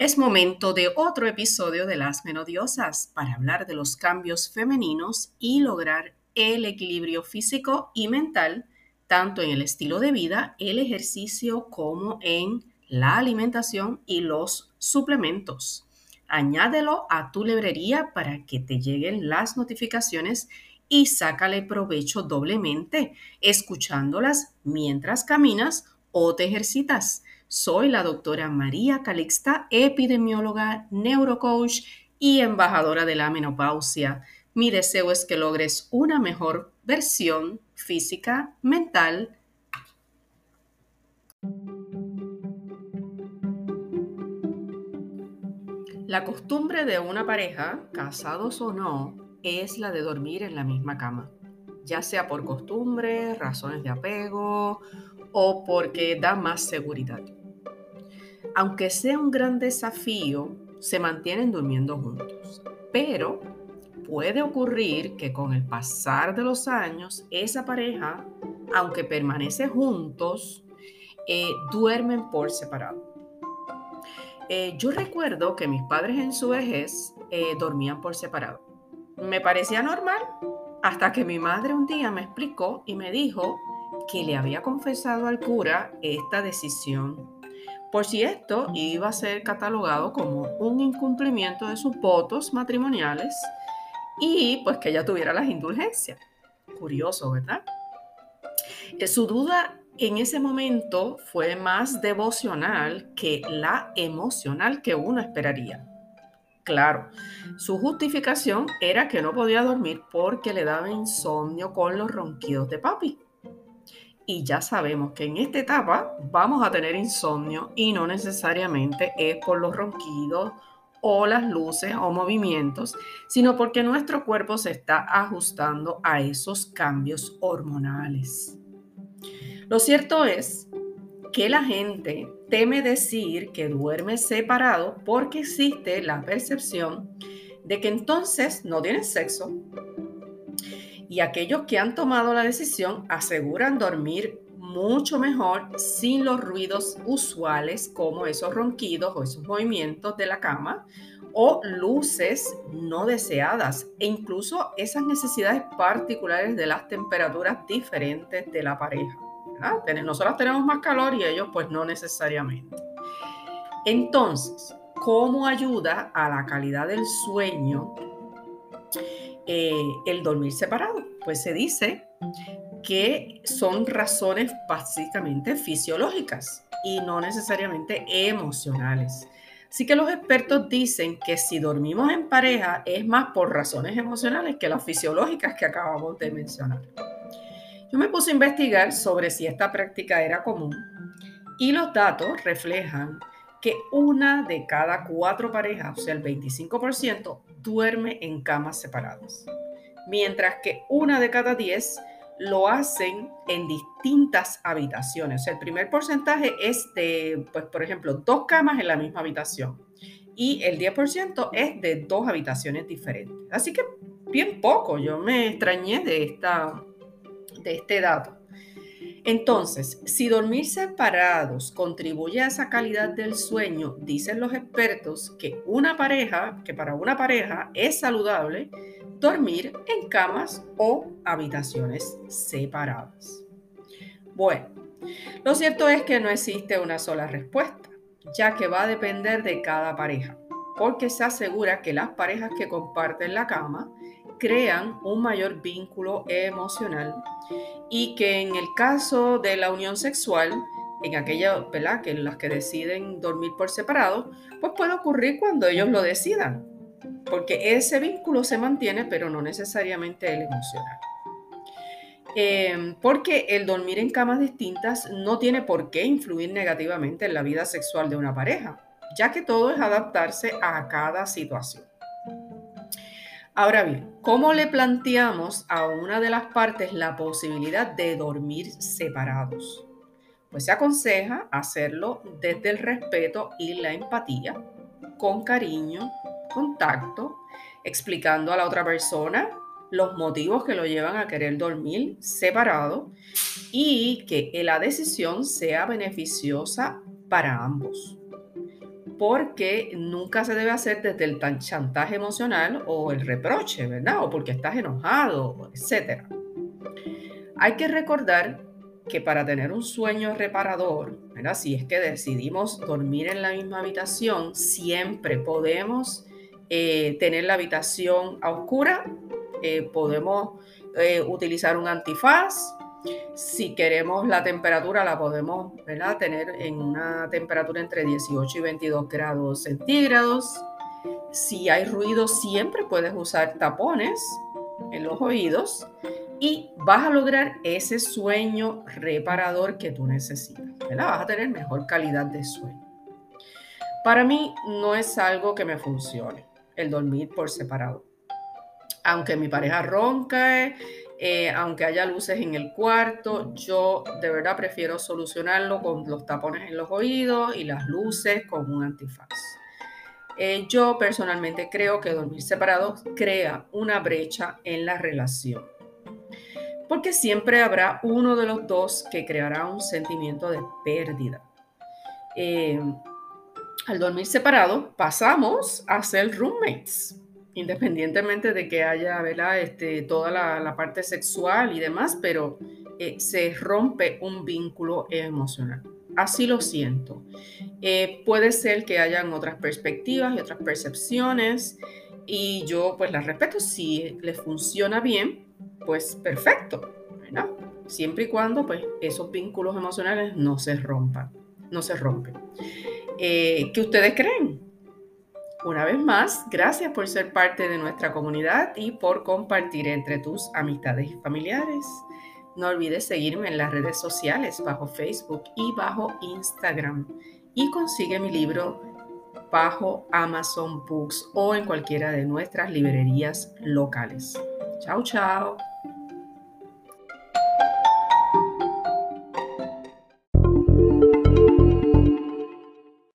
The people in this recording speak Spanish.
Es momento de otro episodio de Las Menodiosas para hablar de los cambios femeninos y lograr el equilibrio físico y mental, tanto en el estilo de vida, el ejercicio, como en la alimentación y los suplementos. Añádelo a tu librería para que te lleguen las notificaciones y sácale provecho doblemente, escuchándolas mientras caminas o te ejercitas. Soy la doctora María Calixta, epidemióloga, neurocoach y embajadora de la menopausia. Mi deseo es que logres una mejor versión física, mental. La costumbre de una pareja, casados o no, es la de dormir en la misma cama, ya sea por costumbre, razones de apego o porque da más seguridad aunque sea un gran desafío, se mantienen durmiendo juntos. Pero puede ocurrir que con el pasar de los años, esa pareja, aunque permanece juntos, eh, duermen por separado. Eh, yo recuerdo que mis padres en su vejez eh, dormían por separado. Me parecía normal hasta que mi madre un día me explicó y me dijo que le había confesado al cura esta decisión por si esto iba a ser catalogado como un incumplimiento de sus votos matrimoniales y pues que ella tuviera las indulgencias. Curioso, ¿verdad? Eh, su duda en ese momento fue más devocional que la emocional que uno esperaría. Claro, su justificación era que no podía dormir porque le daba insomnio con los ronquidos de papi y ya sabemos que en esta etapa vamos a tener insomnio y no necesariamente es por los ronquidos o las luces o movimientos, sino porque nuestro cuerpo se está ajustando a esos cambios hormonales. Lo cierto es que la gente teme decir que duerme separado porque existe la percepción de que entonces no tienen sexo y aquellos que han tomado la decisión aseguran dormir mucho mejor sin los ruidos usuales como esos ronquidos o esos movimientos de la cama o luces no deseadas e incluso esas necesidades particulares de las temperaturas diferentes de la pareja. Nosotros tenemos más calor y ellos pues no necesariamente. Entonces, ¿cómo ayuda a la calidad del sueño eh, el dormir separado? Pues se dice que son razones básicamente fisiológicas y no necesariamente emocionales. Así que los expertos dicen que si dormimos en pareja es más por razones emocionales que las fisiológicas que acabamos de mencionar. Yo me puse a investigar sobre si esta práctica era común y los datos reflejan que una de cada cuatro parejas, o sea, el 25%, duerme en camas separadas, mientras que una de cada diez lo hacen en distintas habitaciones. El primer porcentaje es de, pues, por ejemplo, dos camas en la misma habitación y el 10% es de dos habitaciones diferentes. Así que bien poco, yo me extrañé de, esta, de este dato. Entonces, si dormir separados contribuye a esa calidad del sueño, dicen los expertos que una pareja, que para una pareja es saludable dormir en camas o habitaciones separadas. Bueno, lo cierto es que no existe una sola respuesta, ya que va a depender de cada pareja, porque se asegura que las parejas que comparten la cama crean un mayor vínculo emocional y que en el caso de la unión sexual, en aquellas, ¿verdad? Que las que deciden dormir por separado, pues puede ocurrir cuando ellos lo decidan, porque ese vínculo se mantiene, pero no necesariamente el emocional. Em, porque el dormir en camas distintas no tiene por qué influir negativamente en la vida sexual de una pareja, ya que todo es adaptarse a cada situación. Ahora bien, ¿cómo le planteamos a una de las partes la posibilidad de dormir separados? Pues se aconseja hacerlo desde el respeto y la empatía, con cariño, contacto, explicando a la otra persona los motivos que lo llevan a querer dormir separado y que la decisión sea beneficiosa para ambos. Porque nunca se debe hacer desde el chantaje emocional o el reproche, ¿verdad? O porque estás enojado, etc. Hay que recordar que para tener un sueño reparador, ¿verdad? si es que decidimos dormir en la misma habitación, siempre podemos eh, tener la habitación a oscura, eh, podemos eh, utilizar un antifaz, si queremos la temperatura, la podemos tener en una temperatura entre 18 y 22 grados centígrados. Si hay ruido, siempre puedes usar tapones en los oídos y vas a lograr ese sueño reparador que tú necesitas. Vas a tener mejor calidad de sueño. Para mí no es algo que me funcione el dormir por separado. Aunque mi pareja ronca, eh, aunque haya luces en el cuarto, yo de verdad prefiero solucionarlo con los tapones en los oídos y las luces con un antifaz. Eh, yo personalmente creo que dormir separado crea una brecha en la relación, porque siempre habrá uno de los dos que creará un sentimiento de pérdida. Eh, al dormir separado pasamos a ser roommates independientemente de que haya Este, toda la, parte sexual y demás, pero eh, se rompe un vínculo emocional. Así lo siento. Eh, puede ser que hayan otras perspectivas y otras percepciones y yo pues las respeto. Si les funciona bien, pues perfecto, Siempre y cuando pues esos vínculos emocionales no se rompan, no se rompen. Eh, ¿Qué ustedes creen? Una vez más, gracias por ser parte de nuestra comunidad y por compartir entre tus amistades y familiares. No olvides seguirme en las redes sociales bajo Facebook y bajo Instagram. Y consigue mi libro bajo Amazon Books o en cualquiera de nuestras librerías locales. Chao, chao.